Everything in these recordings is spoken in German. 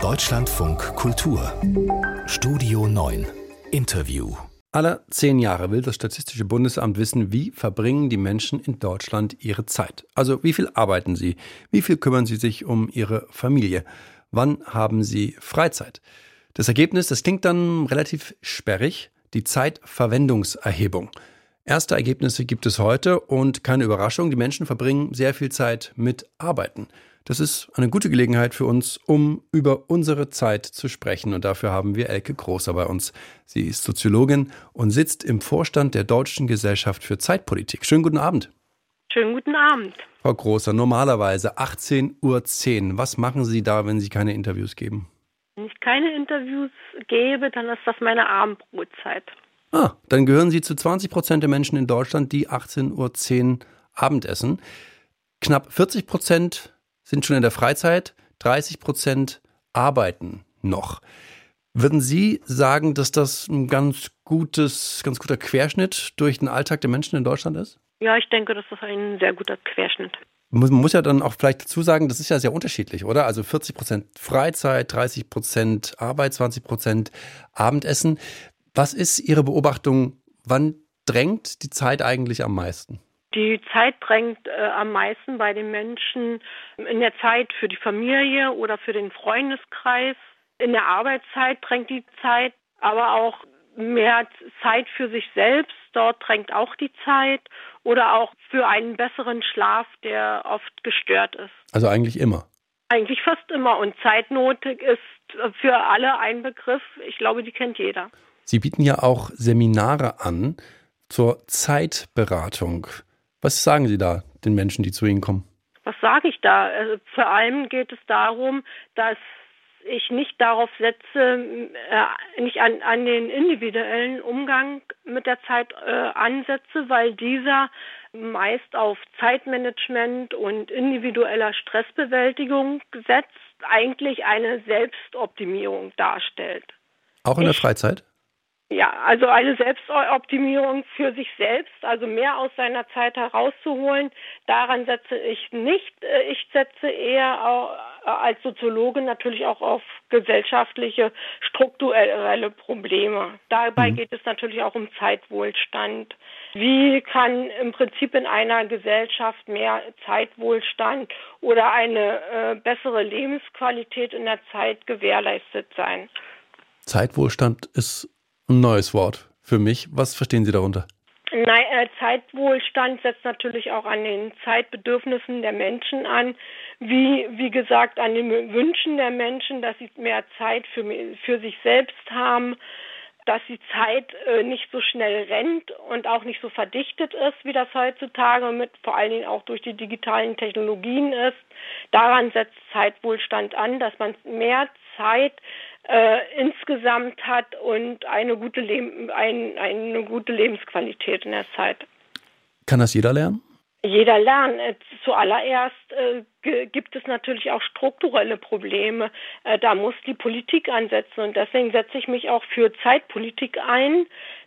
Deutschlandfunk Kultur Studio 9 Interview alle zehn Jahre will das Statistische Bundesamt wissen, wie verbringen die Menschen in Deutschland ihre Zeit. Also wie viel arbeiten sie, wie viel kümmern sie sich um ihre Familie, wann haben sie Freizeit. Das Ergebnis, das klingt dann relativ sperrig, die Zeitverwendungserhebung. Erste Ergebnisse gibt es heute und keine Überraschung, die Menschen verbringen sehr viel Zeit mit Arbeiten. Das ist eine gute Gelegenheit für uns, um über unsere Zeit zu sprechen. Und dafür haben wir Elke Großer bei uns. Sie ist Soziologin und sitzt im Vorstand der Deutschen Gesellschaft für Zeitpolitik. Schönen guten Abend. Schönen guten Abend. Frau Großer, normalerweise 18.10 Uhr. Was machen Sie da, wenn Sie keine Interviews geben? Wenn ich keine Interviews gebe, dann ist das meine Abendbrotzeit. Ah, dann gehören Sie zu 20 Prozent der Menschen in Deutschland, die 18.10 Uhr Abendessen. Knapp 40 Prozent sind schon in der Freizeit, 30 Prozent arbeiten noch. Würden Sie sagen, dass das ein ganz gutes, ganz guter Querschnitt durch den Alltag der Menschen in Deutschland ist? Ja, ich denke, das ist ein sehr guter Querschnitt. Man muss ja dann auch vielleicht dazu sagen, das ist ja sehr unterschiedlich, oder? Also 40 Prozent Freizeit, 30 Prozent Arbeit, 20 Prozent Abendessen. Was ist Ihre Beobachtung? Wann drängt die Zeit eigentlich am meisten? Die Zeit drängt äh, am meisten bei den Menschen in der Zeit für die Familie oder für den Freundeskreis. In der Arbeitszeit drängt die Zeit, aber auch mehr Zeit für sich selbst. Dort drängt auch die Zeit oder auch für einen besseren Schlaf, der oft gestört ist. Also eigentlich immer. Eigentlich fast immer. Und Zeitnot ist für alle ein Begriff. Ich glaube, die kennt jeder. Sie bieten ja auch Seminare an zur Zeitberatung. Was sagen Sie da den Menschen, die zu Ihnen kommen? Was sage ich da? Also vor allem geht es darum, dass ich nicht darauf setze, äh, nicht an, an den individuellen Umgang mit der Zeit äh, ansetze, weil dieser meist auf Zeitmanagement und individueller Stressbewältigung setzt, eigentlich eine Selbstoptimierung darstellt. Auch in der Freizeit? Ja, also eine Selbstoptimierung für sich selbst, also mehr aus seiner Zeit herauszuholen, daran setze ich nicht. Äh, ich setze eher äh, als Soziologe natürlich auch auf gesellschaftliche, strukturelle Probleme. Dabei mhm. geht es natürlich auch um Zeitwohlstand. Wie kann im Prinzip in einer Gesellschaft mehr Zeitwohlstand oder eine äh, bessere Lebensqualität in der Zeit gewährleistet sein? Zeitwohlstand ist ein neues Wort für mich. Was verstehen Sie darunter? Nein, äh, Zeitwohlstand setzt natürlich auch an den Zeitbedürfnissen der Menschen an, wie, wie gesagt, an den Wünschen der Menschen, dass sie mehr Zeit für, für sich selbst haben, dass die Zeit äh, nicht so schnell rennt und auch nicht so verdichtet ist, wie das heutzutage mit vor allen Dingen auch durch die digitalen Technologien ist. Daran setzt Zeitwohlstand an, dass man mehr Zeit äh, insgesamt hat und eine gute, ein, eine gute Lebensqualität in der Zeit. Kann das jeder lernen? Jeder lernen. Äh, zuallererst äh, gibt es natürlich auch strukturelle Probleme. Äh, da muss die Politik ansetzen und deswegen setze ich mich auch für Zeitpolitik ein,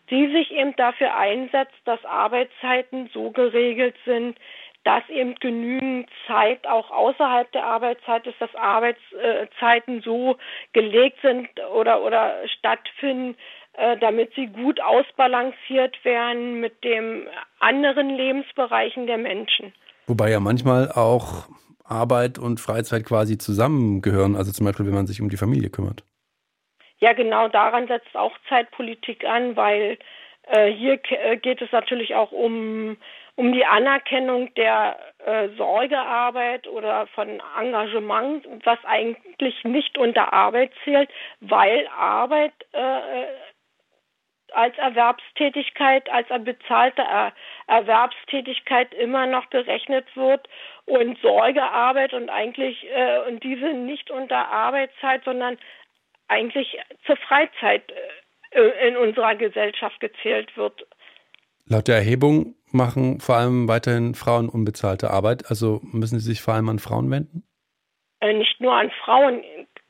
die sich eben dafür einsetzt, dass Arbeitszeiten so geregelt sind, dass eben genügend Zeit auch außerhalb der Arbeitszeit ist, dass Arbeitszeiten so gelegt sind oder, oder stattfinden, äh, damit sie gut ausbalanciert werden mit den anderen Lebensbereichen der Menschen. Wobei ja manchmal auch Arbeit und Freizeit quasi zusammengehören, also zum Beispiel, wenn man sich um die Familie kümmert. Ja, genau daran setzt auch Zeitpolitik an, weil äh, hier äh, geht es natürlich auch um um die Anerkennung der äh, Sorgearbeit oder von Engagement, was eigentlich nicht unter Arbeit zählt, weil Arbeit äh, als Erwerbstätigkeit, als bezahlte er Erwerbstätigkeit immer noch berechnet wird und Sorgearbeit und eigentlich äh, und diese nicht unter Arbeitszeit, sondern eigentlich zur Freizeit äh, in unserer Gesellschaft gezählt wird. Laut der Erhebung machen vor allem weiterhin Frauen unbezahlte Arbeit. Also müssen Sie sich vor allem an Frauen wenden? Äh, nicht nur an Frauen.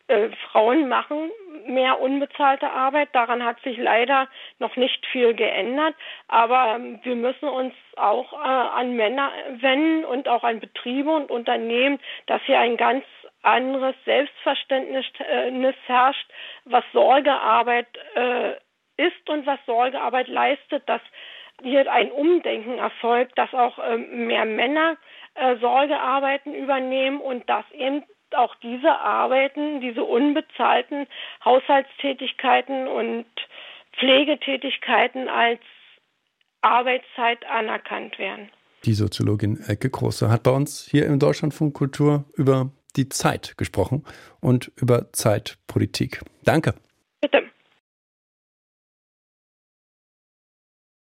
Äh, Frauen machen mehr unbezahlte Arbeit. Daran hat sich leider noch nicht viel geändert. Aber ähm, wir müssen uns auch äh, an Männer wenden und auch an Betriebe und Unternehmen, dass hier ein ganz anderes Selbstverständnis äh, herrscht, was Sorgearbeit äh, ist und was Sorgearbeit leistet, dass hier ein Umdenken erfolgt, dass auch ähm, mehr Männer äh, Sorgearbeiten übernehmen und dass eben auch diese Arbeiten, diese unbezahlten Haushaltstätigkeiten und Pflegetätigkeiten als Arbeitszeit anerkannt werden. Die Soziologin Elke Große hat bei uns hier im Deutschlandfunk Kultur über die Zeit gesprochen und über Zeitpolitik. Danke.